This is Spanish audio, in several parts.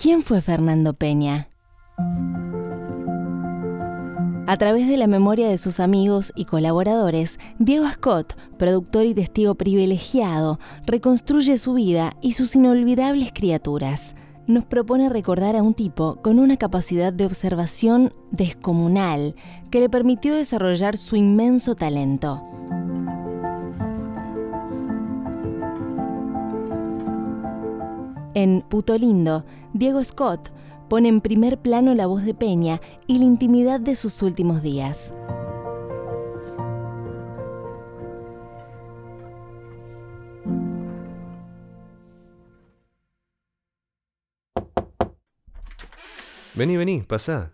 ¿Quién fue Fernando Peña? A través de la memoria de sus amigos y colaboradores, Diego Scott, productor y testigo privilegiado, reconstruye su vida y sus inolvidables criaturas. Nos propone recordar a un tipo con una capacidad de observación descomunal que le permitió desarrollar su inmenso talento. En Puto Lindo, Diego Scott pone en primer plano la voz de Peña y la intimidad de sus últimos días. Vení, vení, pasá.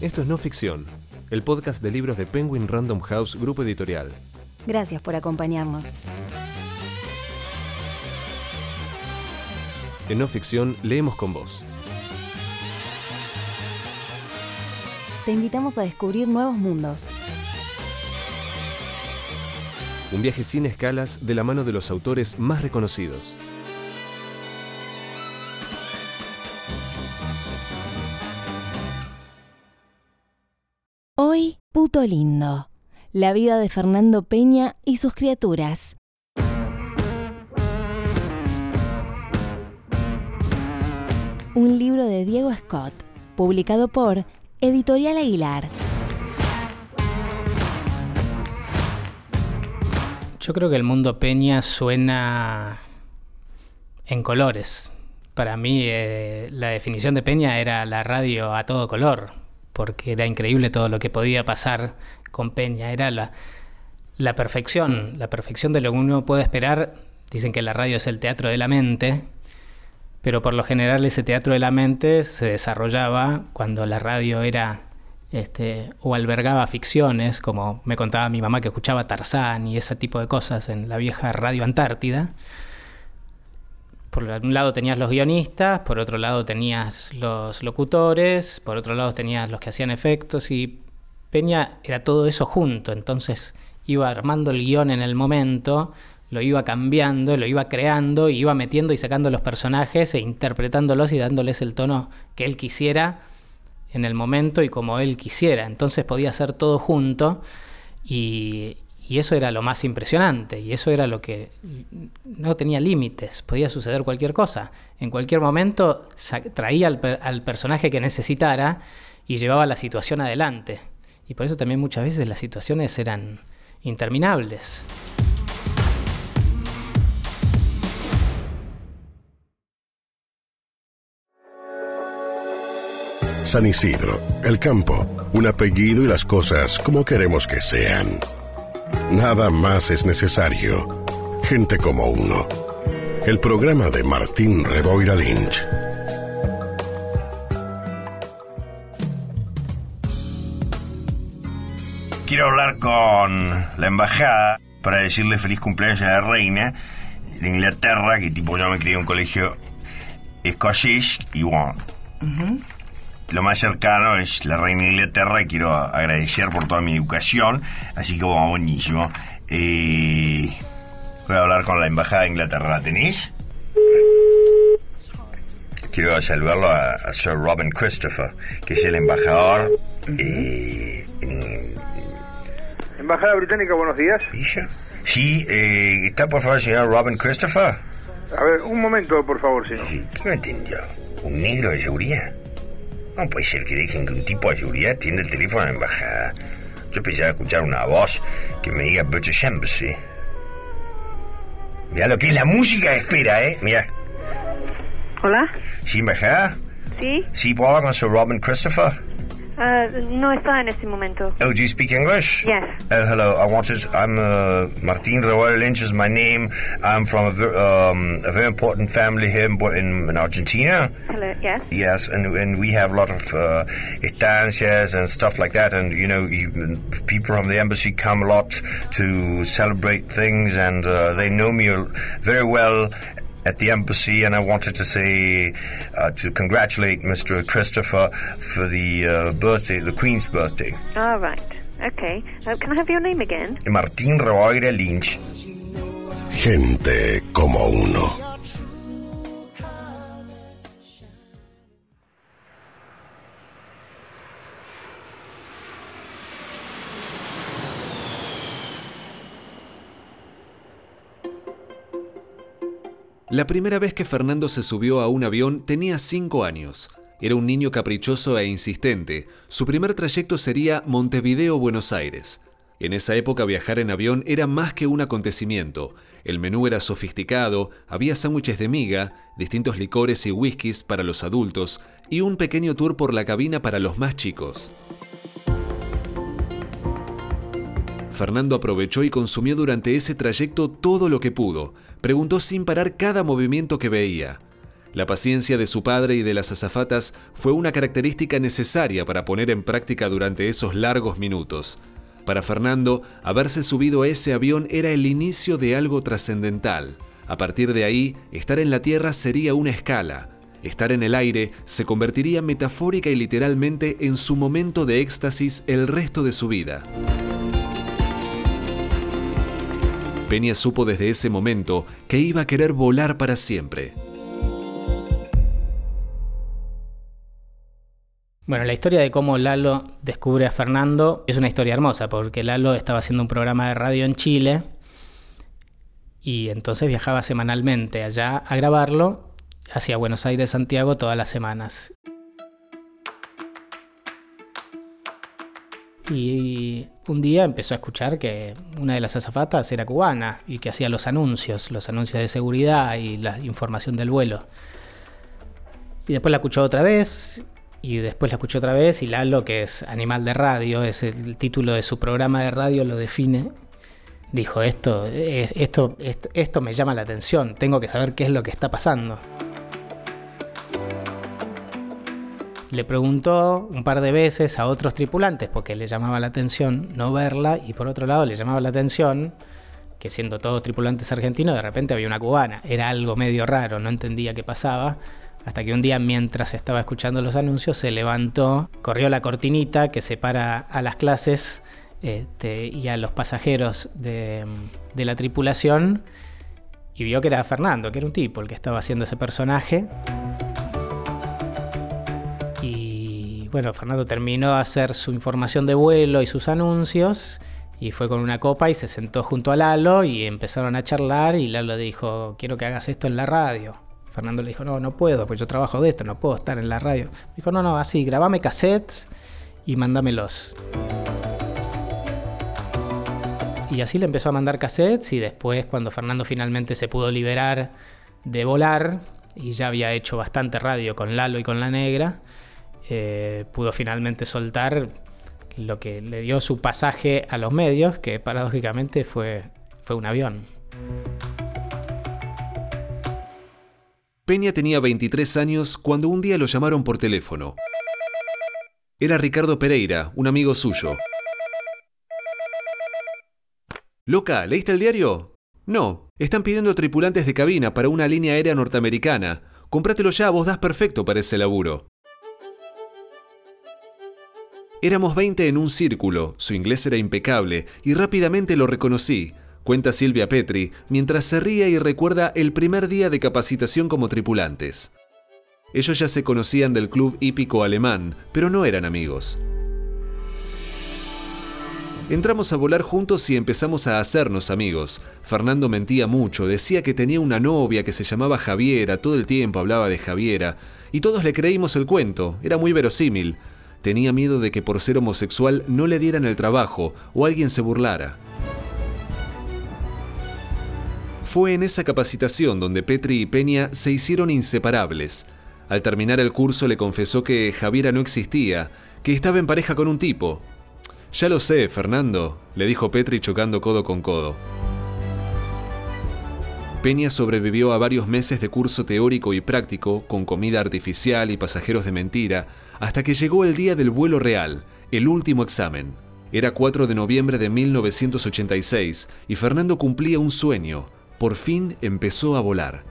Esto es No Ficción, el podcast de libros de Penguin Random House Grupo Editorial. Gracias por acompañarnos. En No Ficción leemos con vos. Te invitamos a descubrir nuevos mundos. Un viaje sin escalas de la mano de los autores más reconocidos. Hoy, Puto Lindo. La vida de Fernando Peña y sus criaturas. Un libro de Diego Scott, publicado por Editorial Aguilar. Yo creo que el mundo Peña suena en colores. Para mí eh, la definición de Peña era la radio a todo color, porque era increíble todo lo que podía pasar con Peña. Era la, la perfección, la perfección de lo que uno puede esperar. Dicen que la radio es el teatro de la mente, pero por lo general ese teatro de la mente se desarrollaba cuando la radio era este, o albergaba ficciones, como me contaba mi mamá que escuchaba Tarzán y ese tipo de cosas en la vieja radio Antártida. Por un lado tenías los guionistas, por otro lado tenías los locutores, por otro lado tenías los que hacían efectos y Peña era todo eso junto, entonces iba armando el guion en el momento, lo iba cambiando, lo iba creando, iba metiendo y sacando los personajes e interpretándolos y dándoles el tono que él quisiera en el momento y como él quisiera. Entonces podía hacer todo junto y, y eso era lo más impresionante y eso era lo que no tenía límites, podía suceder cualquier cosa. En cualquier momento traía al, al, personaje que necesitara y llevaba la situación adelante. Y por eso también muchas veces las situaciones eran interminables. San Isidro, el campo, un apellido y las cosas como queremos que sean. Nada más es necesario. Gente como uno. El programa de Martín Reboira Lynch. Quiero hablar con la embajada para decirle feliz cumpleaños a la reina de Inglaterra, que tipo yo me crié en un colegio escocés y bueno. Lo más cercano es la reina de Inglaterra y quiero agradecer por toda mi educación, así que bueno, buenísimo. Eh, voy a hablar con la embajada de Inglaterra, ¿la tenéis? Quiero saludarlo a, a Sir Robin Christopher, que es el embajador eh, en, Embajada Británica, buenos días. Sí, eh, ¿está por favor el señor Robin Christopher? A ver, un momento, por favor, señor. Sí, ¿Qué me entendió? ¿Un negro de seguridad? No puede ser que dejen que un tipo de seguridad atienda el teléfono a la embajada. Yo pensaba escuchar una voz que me diga British Embassy. Mira lo que es la música, espera, ¿eh? Mira. Hola. ¿Sí, embajada? Sí. Sí, ¿puedo hablar con Sir Robin Christopher? Uh, no está en este momento. Oh, do you speak English? Yes. Oh, hello. I wanted. I'm uh, Martin Roel Lynch is my name. I'm from a, ver, um, a very important family here in, in, in, Argentina. Hello. Yes. Yes, and and we have a lot of uh, estancias and stuff like that. And you know, even people from the embassy come a lot to celebrate things, and uh, they know me very well at the embassy, and I wanted to say uh, to congratulate Mr. Christopher for the uh, birthday, the Queen's birthday. All right. Okay. Uh, can I have your name again? Martín Roaire Lynch. Gente como uno. La primera vez que Fernando se subió a un avión tenía 5 años. Era un niño caprichoso e insistente. Su primer trayecto sería Montevideo-Buenos Aires. En esa época viajar en avión era más que un acontecimiento. El menú era sofisticado, había sándwiches de miga, distintos licores y whiskies para los adultos y un pequeño tour por la cabina para los más chicos. Fernando aprovechó y consumió durante ese trayecto todo lo que pudo. Preguntó sin parar cada movimiento que veía. La paciencia de su padre y de las azafatas fue una característica necesaria para poner en práctica durante esos largos minutos. Para Fernando, haberse subido a ese avión era el inicio de algo trascendental. A partir de ahí, estar en la Tierra sería una escala. Estar en el aire se convertiría metafórica y literalmente en su momento de éxtasis el resto de su vida. Peña supo desde ese momento que iba a querer volar para siempre. Bueno, la historia de cómo Lalo descubre a Fernando es una historia hermosa, porque Lalo estaba haciendo un programa de radio en Chile y entonces viajaba semanalmente allá a grabarlo hacia Buenos Aires, Santiago todas las semanas. Y un día empezó a escuchar que una de las azafatas era cubana y que hacía los anuncios, los anuncios de seguridad y la información del vuelo. Y después la escuchó otra vez y después la escuchó otra vez y Lalo, que es animal de radio, es el título de su programa de radio, lo define. Dijo, esto, esto, esto, esto me llama la atención, tengo que saber qué es lo que está pasando. Le preguntó un par de veces a otros tripulantes porque le llamaba la atención no verla y por otro lado le llamaba la atención que siendo todos tripulantes argentinos de repente había una cubana. Era algo medio raro, no entendía qué pasaba. Hasta que un día mientras estaba escuchando los anuncios se levantó, corrió la cortinita que separa a las clases este, y a los pasajeros de, de la tripulación y vio que era Fernando, que era un tipo el que estaba haciendo ese personaje. Bueno, Fernando terminó de hacer su información de vuelo y sus anuncios y fue con una copa y se sentó junto a Lalo y empezaron a charlar y Lalo dijo, quiero que hagas esto en la radio. Fernando le dijo, no, no puedo, pues yo trabajo de esto, no puedo estar en la radio. Dijo, no, no, así, grabame cassettes y mándamelos. Y así le empezó a mandar cassettes y después cuando Fernando finalmente se pudo liberar de volar y ya había hecho bastante radio con Lalo y con la negra, eh, pudo finalmente soltar lo que le dio su pasaje a los medios, que paradójicamente fue, fue un avión. Peña tenía 23 años cuando un día lo llamaron por teléfono. Era Ricardo Pereira, un amigo suyo. Loca, ¿leíste el diario? No, están pidiendo tripulantes de cabina para una línea aérea norteamericana. Comprátelo ya, vos das perfecto para ese laburo. Éramos 20 en un círculo, su inglés era impecable y rápidamente lo reconocí, cuenta Silvia Petri, mientras se ríe y recuerda el primer día de capacitación como tripulantes. Ellos ya se conocían del club hípico alemán, pero no eran amigos. Entramos a volar juntos y empezamos a hacernos amigos. Fernando mentía mucho, decía que tenía una novia que se llamaba Javiera, todo el tiempo hablaba de Javiera, y todos le creímos el cuento, era muy verosímil. Tenía miedo de que por ser homosexual no le dieran el trabajo o alguien se burlara. Fue en esa capacitación donde Petri y Peña se hicieron inseparables. Al terminar el curso le confesó que Javiera no existía, que estaba en pareja con un tipo. Ya lo sé, Fernando, le dijo Petri chocando codo con codo. Peña sobrevivió a varios meses de curso teórico y práctico, con comida artificial y pasajeros de mentira, hasta que llegó el día del vuelo real, el último examen. Era 4 de noviembre de 1986 y Fernando cumplía un sueño. Por fin empezó a volar.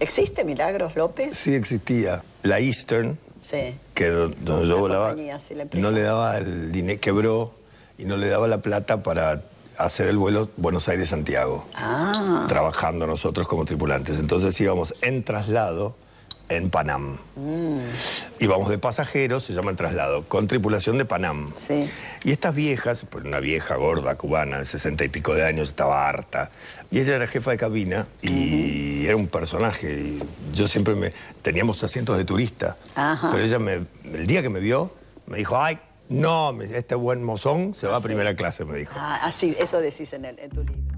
¿Existe Milagros López? Sí, existía. La Eastern, Sí. que do- donde yo La volaba, compañía, sí, la empresa. no le daba el dinero, quebró y no le daba la plata para hacer el vuelo Buenos Aires-Santiago. Ah. Trabajando nosotros como tripulantes. Entonces íbamos en traslado en Panam. Íbamos de pasajeros, se llama el traslado, con tripulación de Panam. Sí. Y estas viejas, pues una vieja gorda cubana de sesenta y pico de años, estaba harta. Y ella era jefa de cabina y era un personaje. Y yo siempre me. Teníamos asientos de turista. Ajá. Pero ella, me, el día que me vio, me dijo: Ay, no, me- este buen mozón se va a primera clase, me dijo. Ah, así, eso decís en, el, en tu libro.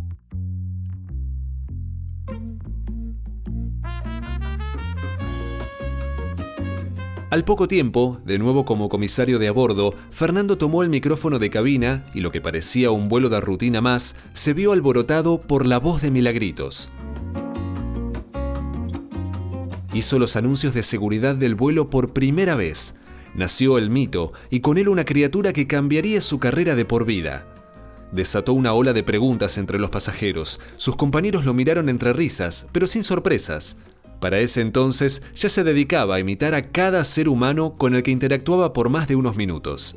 Al poco tiempo, de nuevo como comisario de a bordo, Fernando tomó el micrófono de cabina y lo que parecía un vuelo de rutina más, se vio alborotado por la voz de Milagritos. Hizo los anuncios de seguridad del vuelo por primera vez. Nació el mito y con él una criatura que cambiaría su carrera de por vida. Desató una ola de preguntas entre los pasajeros. Sus compañeros lo miraron entre risas, pero sin sorpresas. Para ese entonces ya se dedicaba a imitar a cada ser humano con el que interactuaba por más de unos minutos.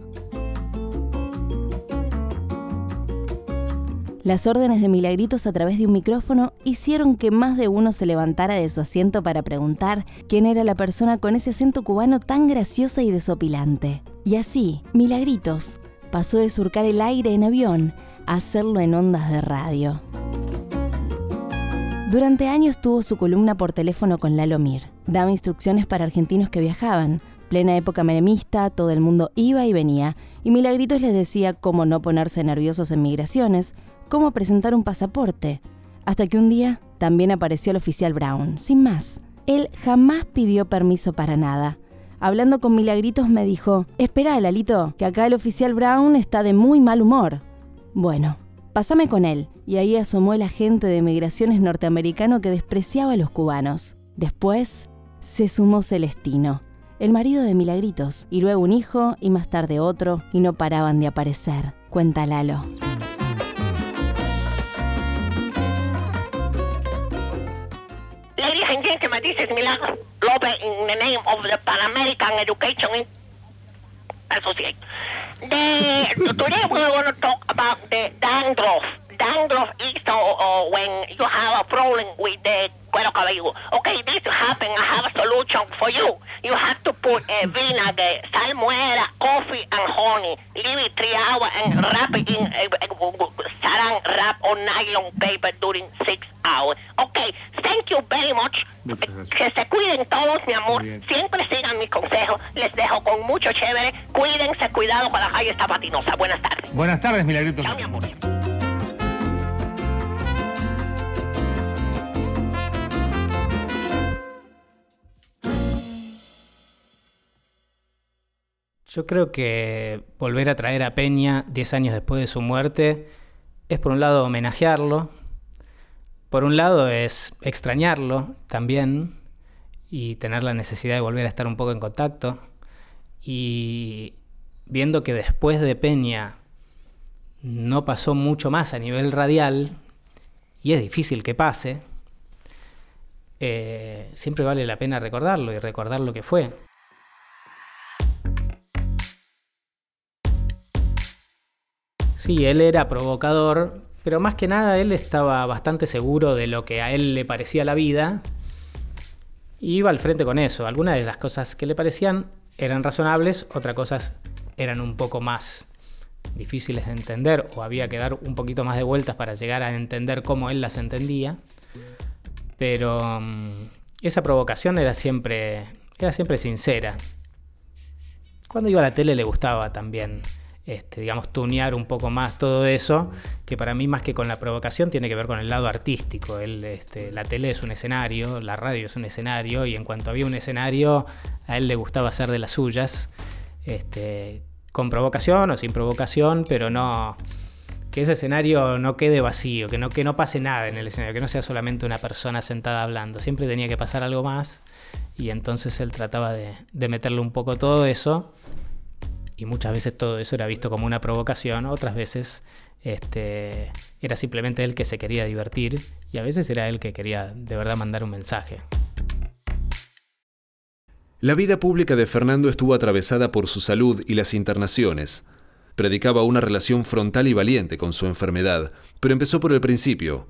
Las órdenes de Milagritos a través de un micrófono hicieron que más de uno se levantara de su asiento para preguntar quién era la persona con ese acento cubano tan graciosa y desopilante. Y así, Milagritos pasó de surcar el aire en avión a hacerlo en ondas de radio. Durante años tuvo su columna por teléfono con Lalo Mir. Daba instrucciones para argentinos que viajaban. Plena época menemista, todo el mundo iba y venía, y Milagritos les decía cómo no ponerse nerviosos en migraciones, cómo presentar un pasaporte. Hasta que un día también apareció el oficial Brown, sin más. Él jamás pidió permiso para nada. Hablando con Milagritos me dijo, espera, Lalito, que acá el oficial Brown está de muy mal humor. Bueno, pásame con él. Y ahí asomó el agente de migraciones norteamericano que despreciaba a los cubanos. Después se sumó Celestino, el marido de Milagritos, y luego un hijo y más tarde otro, y no paraban de aparecer. Cuenta Lalo. This is Milagro Lopez in the name of the Pan American Education Association. The, today we're going to talk about the dandruff. Dandruff is uh, uh, when you have a problem with the cuero cabelludo. Okay, this happened. I have a solution for you. You have to put uh, vinegar, salmuera, coffee, and honey. Leave it three hours and wrap it in uh, saran wrap or nylon paper during six hours. Okay, thank you very much. Que se cuiden todos, mi amor. Siempre sigan mis consejos. Les dejo con mucho chévere. Cuídense, cuidado con la calle está patinosa. Buenas tardes. Buenas tardes, Milagritos. Chao, mi amor. Yo creo que volver a traer a Peña 10 años después de su muerte es por un lado homenajearlo, por un lado es extrañarlo también y tener la necesidad de volver a estar un poco en contacto y viendo que después de Peña no pasó mucho más a nivel radial y es difícil que pase, eh, siempre vale la pena recordarlo y recordar lo que fue. Sí, él era provocador, pero más que nada él estaba bastante seguro de lo que a él le parecía la vida. Y iba al frente con eso. Algunas de las cosas que le parecían eran razonables, otras cosas eran un poco más difíciles de entender o había que dar un poquito más de vueltas para llegar a entender cómo él las entendía. Pero mm, esa provocación era siempre, era siempre sincera. Cuando iba a la tele le gustaba también este, digamos, tunear un poco más todo eso, que para mí más que con la provocación tiene que ver con el lado artístico. Él, este, la tele es un escenario, la radio es un escenario, y en cuanto había un escenario, a él le gustaba hacer de las suyas, este, con provocación o sin provocación, pero no que ese escenario no quede vacío, que no, que no pase nada en el escenario, que no sea solamente una persona sentada hablando, siempre tenía que pasar algo más, y entonces él trataba de meterle un poco todo eso y muchas veces todo eso era visto como una provocación, otras veces este, era simplemente él que se quería divertir y a veces era él que quería de verdad mandar un mensaje. La vida pública de Fernando estuvo atravesada por su salud y las internaciones. Predicaba una relación frontal y valiente con su enfermedad, pero empezó por el principio.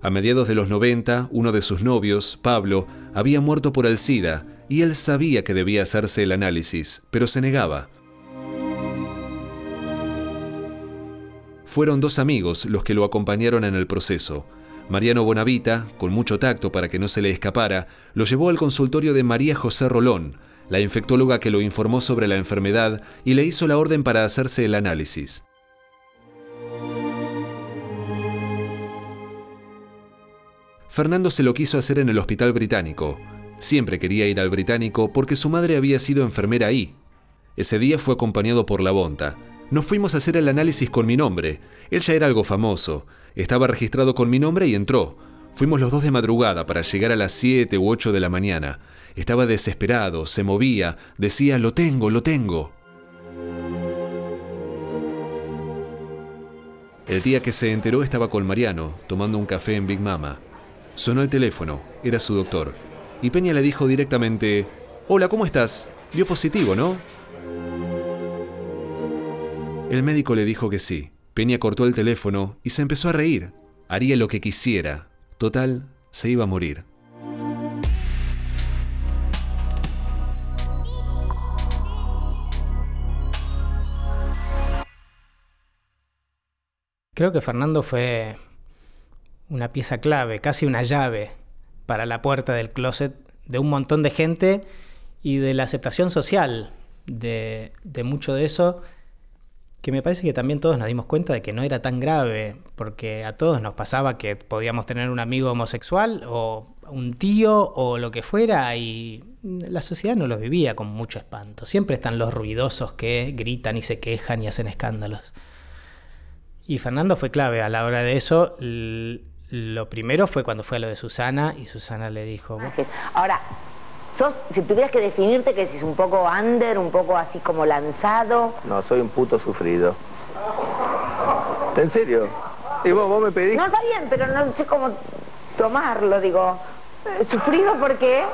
A mediados de los 90, uno de sus novios, Pablo, había muerto por el SIDA y él sabía que debía hacerse el análisis, pero se negaba. Fueron dos amigos los que lo acompañaron en el proceso. Mariano Bonavita, con mucho tacto para que no se le escapara, lo llevó al consultorio de María José Rolón, la infectóloga que lo informó sobre la enfermedad y le hizo la orden para hacerse el análisis. Fernando se lo quiso hacer en el hospital británico. Siempre quería ir al británico porque su madre había sido enfermera ahí. Ese día fue acompañado por la Bonta. Nos fuimos a hacer el análisis con mi nombre. Él ya era algo famoso. Estaba registrado con mi nombre y entró. Fuimos los dos de madrugada para llegar a las 7 u 8 de la mañana. Estaba desesperado, se movía, decía, lo tengo, lo tengo. El día que se enteró estaba con Mariano, tomando un café en Big Mama. Sonó el teléfono, era su doctor. Y Peña le dijo directamente, Hola, ¿cómo estás? Dio positivo, ¿no? El médico le dijo que sí. Peña cortó el teléfono y se empezó a reír. Haría lo que quisiera. Total, se iba a morir. Creo que Fernando fue una pieza clave, casi una llave para la puerta del closet de un montón de gente y de la aceptación social de, de, mucho de eso, que me parece que también todos nos dimos cuenta de que no era tan grave, porque a todos nos pasaba que podíamos tener un amigo homosexual o un tío o lo que fuera y la sociedad no lo vivía con mucho espanto. Siempre están los ruidosos que gritan y se quejan y hacen escándalos. Y Fernando fue clave a la hora de eso. Lo primero fue cuando fue a lo de Susana y Susana le dijo... Ahora, sos, si tuvieras que definirte que si es un poco under, un poco así como lanzado... No, soy un puto sufrido. ¿En serio? ¿Y vos, vos me pedís? No, está bien, pero no sé cómo tomarlo, digo. ¿Sufrido por qué?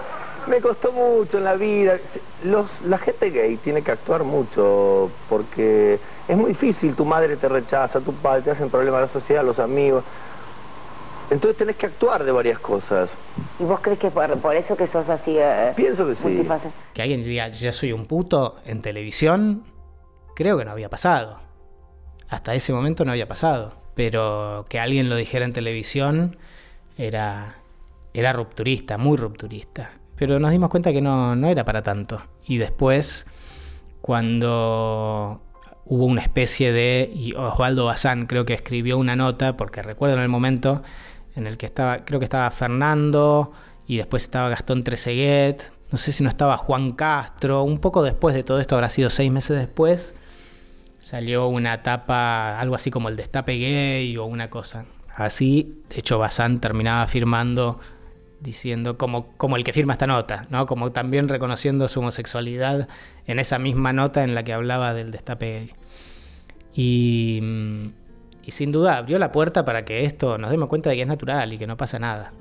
Me costó mucho en la vida. Los, la gente gay tiene que actuar mucho porque es muy difícil. Tu madre te rechaza, tu padre te hacen problemas a la sociedad, los amigos. Entonces tenés que actuar de varias cosas. ¿Y vos crees que por, por eso que sos así? Eh, Pienso que sí. Que alguien diga, yo soy un puto en televisión, creo que no había pasado. Hasta ese momento no había pasado. Pero que alguien lo dijera en televisión era, era rupturista, muy rupturista. Pero nos dimos cuenta que no, no era para tanto. Y después, cuando hubo una especie de, y Osvaldo Bazán creo que escribió una nota, porque recuerdo en el momento en el que estaba, creo que estaba Fernando y después estaba Gastón Treseguet, no sé si no estaba Juan Castro, un poco después de todo esto, habrá sido seis meses después, salió una tapa, algo así como el destape gay o una cosa. Así, de hecho, Bazán terminaba firmando diciendo como, como el que firma esta nota, ¿no? Como también reconociendo su homosexualidad en esa misma nota en la que hablaba del destape gay. Y, y sin duda abrió la puerta para que esto nos demos cuenta de que es natural y que no pasa nada.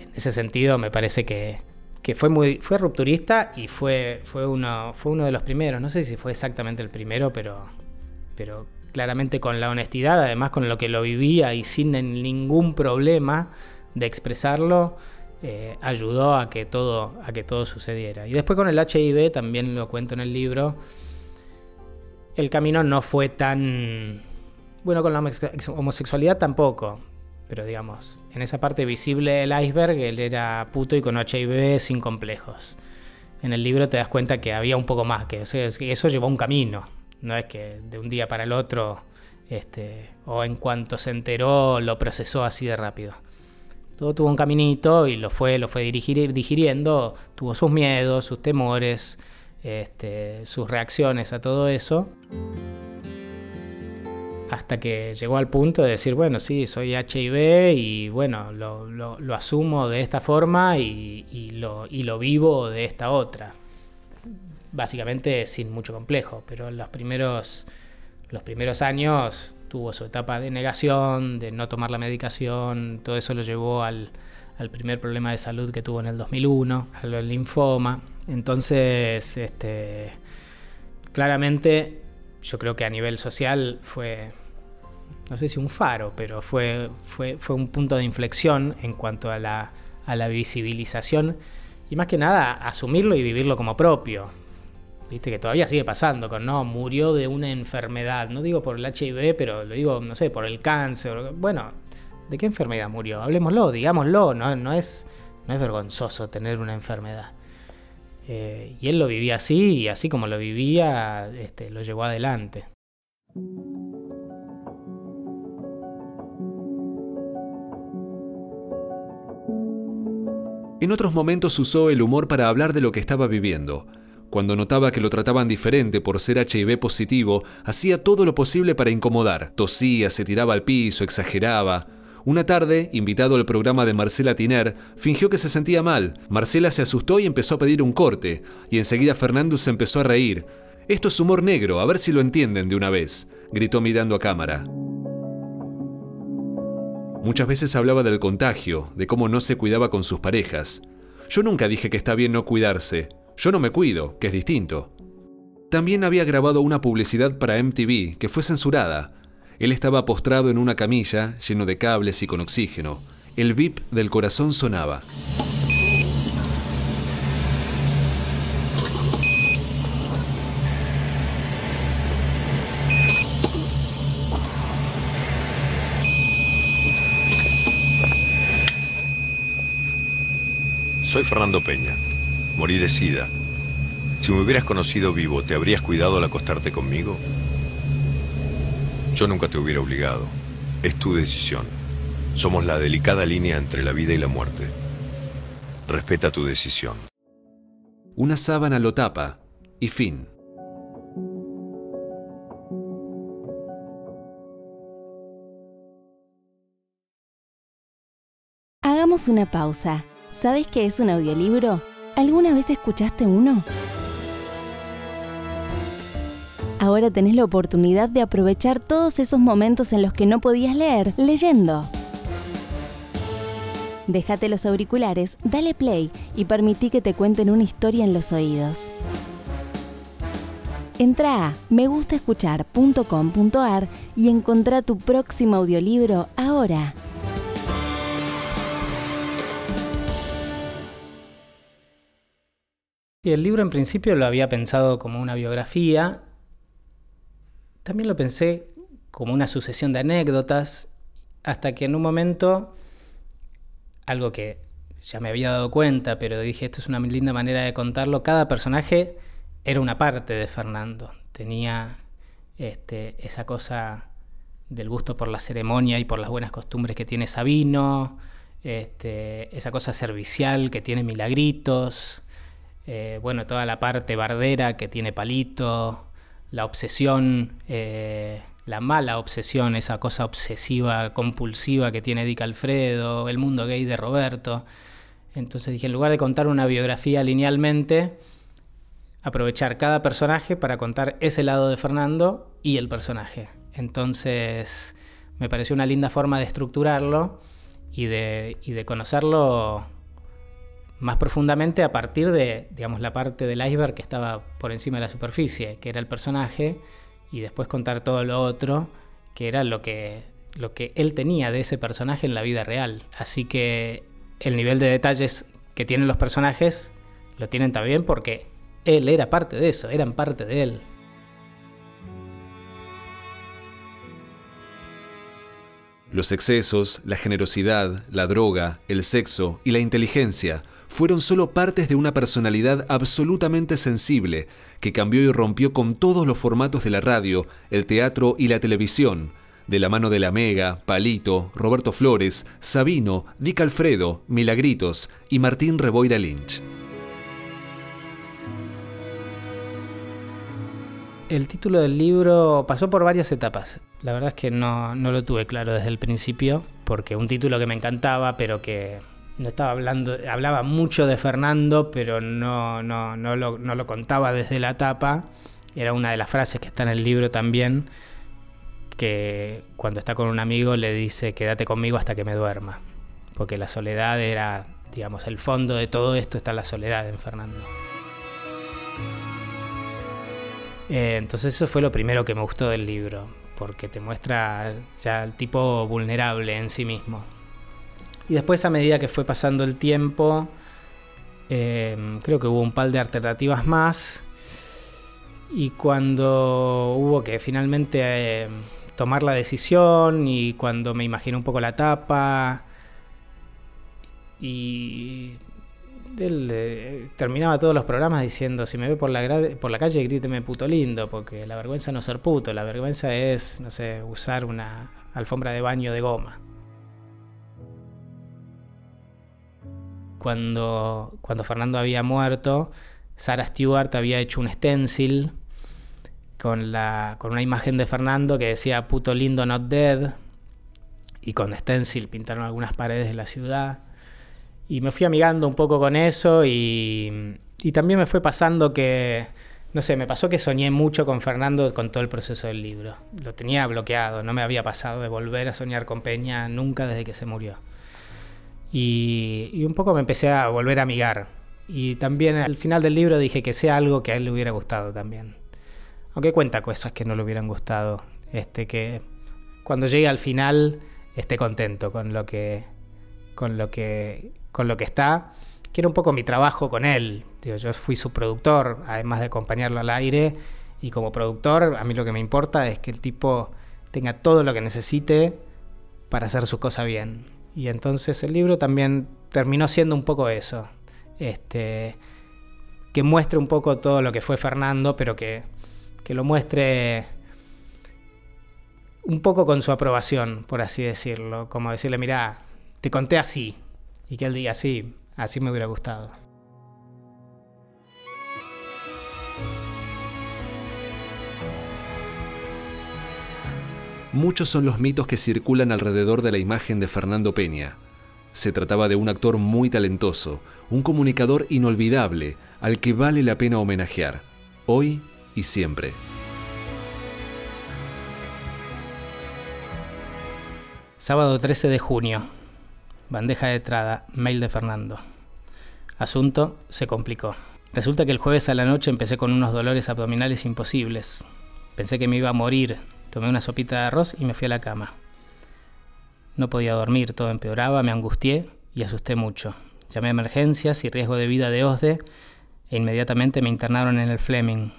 En ese sentido me parece que, que fue muy fue rupturista y fue, fue, uno, fue uno de los primeros. No sé si fue exactamente el primero, pero, pero claramente con la honestidad, además con lo que lo vivía y sin ningún problema de expresarlo, eh, ayudó a que, todo, a que todo sucediera. Y después con el HIV, también lo cuento en el libro, el camino no fue tan... Bueno, con la homosexualidad tampoco, pero digamos, en esa parte visible del iceberg, él era puto y con HIV sin complejos. En el libro te das cuenta que había un poco más, que eso llevó un camino, no es que de un día para el otro, este, o en cuanto se enteró, lo procesó así de rápido. Todo tuvo un caminito y lo fue, lo fue digiriendo, tuvo sus miedos, sus temores, este, sus reacciones a todo eso. Hasta que llegó al punto de decir, bueno, sí, soy HIV y bueno, lo, lo, lo asumo de esta forma y, lo, y lo vivo de esta otra básicamente sin mucho complejo, pero los primeros, los primeros años tuvo su etapa de negación, de no tomar la medicación, todo eso lo llevó al, al primer problema de salud que tuvo en el 2001, al linfoma. Entonces, este, claramente yo creo que a nivel social fue, no sé si un faro, pero fue, fue, fue un punto de inflexión en cuanto a la, visibilización y más que nada asumirlo y vivirlo como propio. Viste que todavía sigue pasando con, no, murió de una enfermedad, no digo por el HIV, pero lo digo, no sé, por el cáncer. Bueno, ¿de qué enfermedad murió? Hablemoslo, digámoslo, no, no, es, no es vergonzoso tener una enfermedad. Eh, y él lo vivía así y así como lo vivía, este, lo llevó adelante. En otros momentos usó el humor para hablar de lo que estaba viviendo. Cuando notaba que lo trataban diferente por ser HIV positivo, hacía todo lo posible para incomodar. Tosía, se tiraba al piso, exageraba. Una tarde, invitado al programa de Marcela Tiner, fingió que se sentía mal. Marcela se asustó y empezó a pedir un corte, y enseguida Fernando se empezó a reír. Esto es humor negro, a ver si lo entienden de una vez, gritó mirando a cámara. Muchas veces hablaba del contagio, de cómo no se cuidaba con sus parejas. Yo nunca dije que está bien no cuidarse. Yo no me cuido, que es distinto. También había grabado una publicidad para MTV que fue censurada. Él estaba postrado en una camilla, lleno de cables y con oxígeno. El bip del corazón sonaba. Soy Fernando Peña. Morí de sida. Si me hubieras conocido vivo, ¿te habrías cuidado al acostarte conmigo? Yo nunca te hubiera obligado. Es tu decisión. Somos la delicada línea entre la vida y la muerte. Respeta tu decisión. Una sábana lo tapa y fin. Hagamos una pausa. ¿Sabes qué es un audiolibro? ¿Alguna vez escuchaste uno? Ahora tenés la oportunidad de aprovechar todos esos momentos en los que no podías leer leyendo. Déjate los auriculares, dale play y permití que te cuenten una historia en los oídos. Entra a megustaescuchar.com.ar y encontrá tu próximo audiolibro ahora. Y el libro en principio lo había pensado como una biografía. También lo pensé como una sucesión de anécdotas, hasta que en un momento, algo que ya me había dado cuenta, pero dije, esto es una linda manera de contarlo, cada personaje era una parte de Fernando. Tenía este, esa cosa del gusto por la ceremonia y por las buenas costumbres que tiene Sabino, este, esa cosa servicial que tiene Milagritos, eh, bueno, toda la parte bardera que tiene Palito, la obsesión, eh, la mala obsesión, esa cosa obsesiva, compulsiva que tiene Dick Alfredo, el mundo gay de Roberto. Entonces dije, en lugar de contar una biografía linealmente, aprovechar cada personaje para contar ese lado de Fernando y el personaje. Entonces me pareció una linda forma de estructurarlo y de, y de conocerlo más profundamente a partir de, digamos, la parte del iceberg que estaba por encima de la superficie, que era el personaje, y después contar todo lo otro, que era lo que, lo que él tenía de ese personaje en la vida real. Así que el nivel de detalles que tienen los personajes lo tienen también porque él era parte de eso, eran parte de él. Los excesos, la generosidad, la droga, el sexo y la inteligencia fueron solo partes de una personalidad absolutamente sensible que cambió y rompió con todos los formatos de la radio, el teatro y la televisión, de la mano de la Mega, Palito, Roberto Flores, Sabino, Dick Alfredo, Milagritos y Martín Reboira Lynch. El título del libro pasó por varias etapas. La verdad es que no, no lo tuve claro desde el principio, porque un título que me encantaba, pero que no estaba hablando, hablaba mucho de Fernando, pero no, no, no, lo, no lo contaba desde la tapa. Era una de las frases que está en el libro también, que cuando está con un amigo le dice, quédate conmigo hasta que me duerma. Porque la soledad era, digamos, el fondo de todo esto está la soledad en Fernando. Eh, entonces eso fue lo primero que me gustó del libro, porque te muestra ya el tipo vulnerable en sí mismo. Y después a medida que fue pasando el tiempo, em, creo que hubo un par de alternativas más. Y cuando hubo que finalmente em, tomar la decisión y cuando me imaginé un poco la tapa y él eh, terminaba todos los programas diciendo, si me ve por la, por la calle, gríteme puto lindo, porque la vergüenza no es ser puto, la vergüenza es, no sé, usar una alfombra de baño de goma. Cuando, cuando Fernando había muerto, Sarah Stewart había hecho un stencil con, la, con una imagen de Fernando que decía puto lindo not dead, y con stencil pintaron algunas paredes de la ciudad. Y me fui amigando un poco con eso y, y también me fue pasando que, no sé, me pasó que soñé mucho con Fernando con todo el proceso del libro. Lo tenía bloqueado, no me había pasado de volver a soñar con Peña nunca desde que se murió. Y, un poco me empecé a volver a amigar. Y también al final del libro dije que sea algo que a él le hubiera gustado también. Aunque cuenta cosas que no le hubieran gustado. Este, que cuando llegue al final esté contento con lo que, con lo que con lo que está, que era un poco mi trabajo con él. yo fui su productor, además de acompañarlo al aire, y como productor a mí lo que me importa es que el tipo tenga todo lo que necesite para hacer su cosa bien. Y entonces el libro también terminó siendo un poco eso. Este, que muestre un poco todo lo que fue Fernando, pero que, que lo muestre un poco con su aprobación, por así decirlo. Como decirle, mira, te conté así, y que él diga, sí, así me hubiera gustado. Muchos son los mitos que circulan alrededor de la imagen de Fernando Peña. Se trataba de un actor muy talentoso, un comunicador inolvidable, al que vale la pena homenajear, hoy y siempre. Sábado 13 de junio, Bandeja de entrada, mail de Fernando. Asunto, se complicó. Resulta que el jueves a la noche empecé con unos dolores abdominales imposibles. Pensé que me iba a morir. Tomé una sopita de arroz y me fui a la cama. No podía dormir, todo empeoraba, me angustié y asusté mucho. Llamé a emergencias y riesgo de vida de OSDE e inmediatamente me internaron en el Fleming.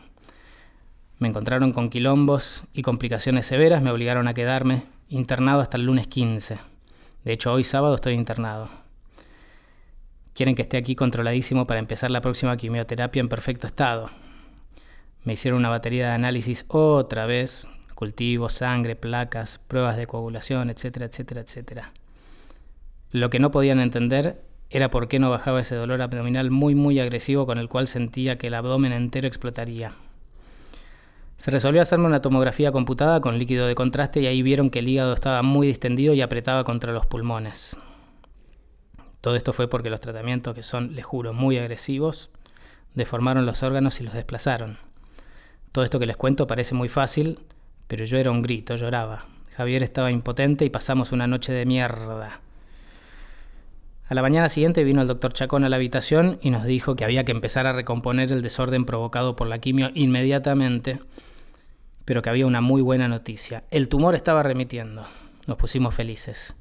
Me encontraron con quilombos y complicaciones severas, me obligaron a quedarme internado hasta el lunes 15. De hecho, hoy sábado estoy internado. Quieren que esté aquí controladísimo para empezar la próxima quimioterapia en perfecto estado. Me hicieron una batería de análisis otra vez, cultivos, sangre, placas, pruebas de coagulación, etcétera, etcétera, etcétera. Lo que no podían entender era por qué no bajaba ese dolor abdominal muy muy agresivo con el cual sentía que el abdomen entero explotaría. Se resolvió hacerme una tomografía computada con líquido de contraste y ahí vieron que el hígado estaba muy distendido y apretaba contra los pulmones. Todo esto fue porque los tratamientos, que son, les juro, muy agresivos, deformaron los órganos y los desplazaron. Todo esto que les cuento parece muy fácil, pero yo era un grito, lloraba. Javier estaba impotente y pasamos una noche de mierda. A la mañana siguiente vino el doctor Chacón a la habitación y nos dijo que había que empezar a recomponer el desorden provocado por la quimio inmediatamente pero que había una muy buena noticia. El tumor estaba remitiendo. Nos pusimos felices.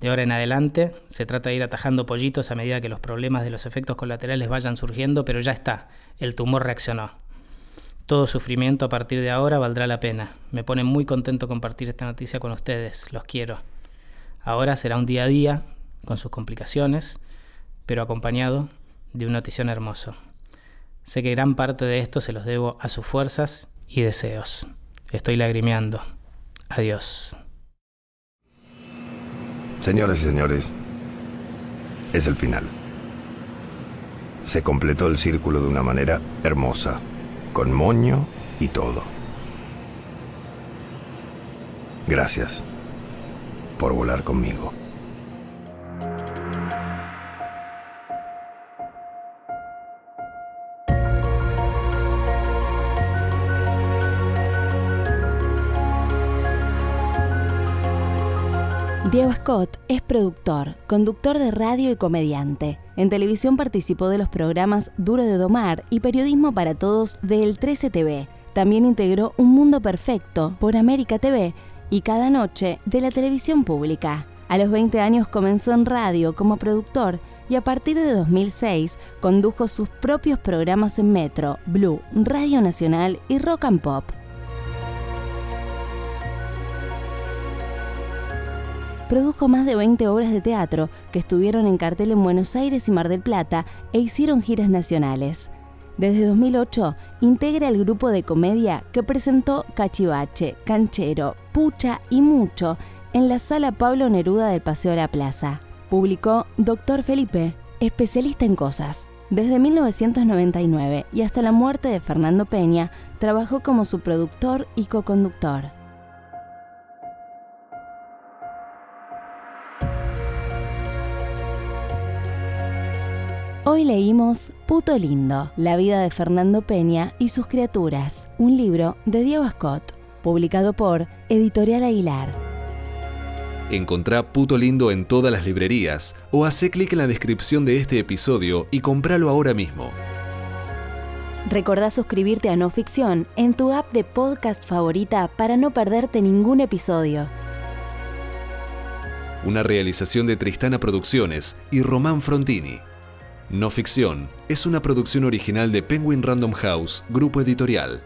De ahora en adelante se trata de ir atajando pollitos a medida que los problemas de los efectos colaterales vayan surgiendo, pero ya está, el tumor reaccionó. Todo sufrimiento a partir de ahora valdrá la pena. Me pone muy contento compartir esta noticia con ustedes, los quiero. Ahora será un día a día, con sus complicaciones, pero acompañado de una notición hermoso. Sé que gran parte de esto se los debo a sus fuerzas y deseos. Estoy lagrimeando. Adiós. Señoras y señores, es el final. Se completó el círculo de una manera hermosa, con moño y todo. Gracias por volar conmigo. Diego Scott es productor, conductor de radio y comediante. En televisión participó de los programas Duro de Domar y Periodismo para Todos del 13 TV. También integró Un Mundo Perfecto por América TV y Cada Noche de la televisión pública. A los 20 años comenzó en radio como productor y a partir de 2006 condujo sus propios programas en Metro, Blue, Radio Nacional y Rock and Pop. Produjo más de 20 obras de teatro que estuvieron en cartel en Buenos Aires y Mar del Plata e hicieron giras nacionales. Desde 2008 integra el grupo de comedia que presentó Cachivache, Canchero, Pucha y Mucho en la sala Pablo Neruda del Paseo de la Plaza. Publicó Doctor Felipe, especialista en cosas. Desde 1999 y hasta la muerte de Fernando Peña, trabajó como su productor y co-conductor. Hoy leímos Puto Lindo, la vida de Fernando Peña y sus criaturas, un libro de Diego Scott, publicado por Editorial Aguilar. Encontrá Puto Lindo en todas las librerías o hace clic en la descripción de este episodio y compralo ahora mismo. Recordá suscribirte a No Ficción en tu app de podcast favorita para no perderte ningún episodio. Una realización de Tristana Producciones y Román Frontini. No Ficción es una producción original de Penguin Random House, grupo editorial.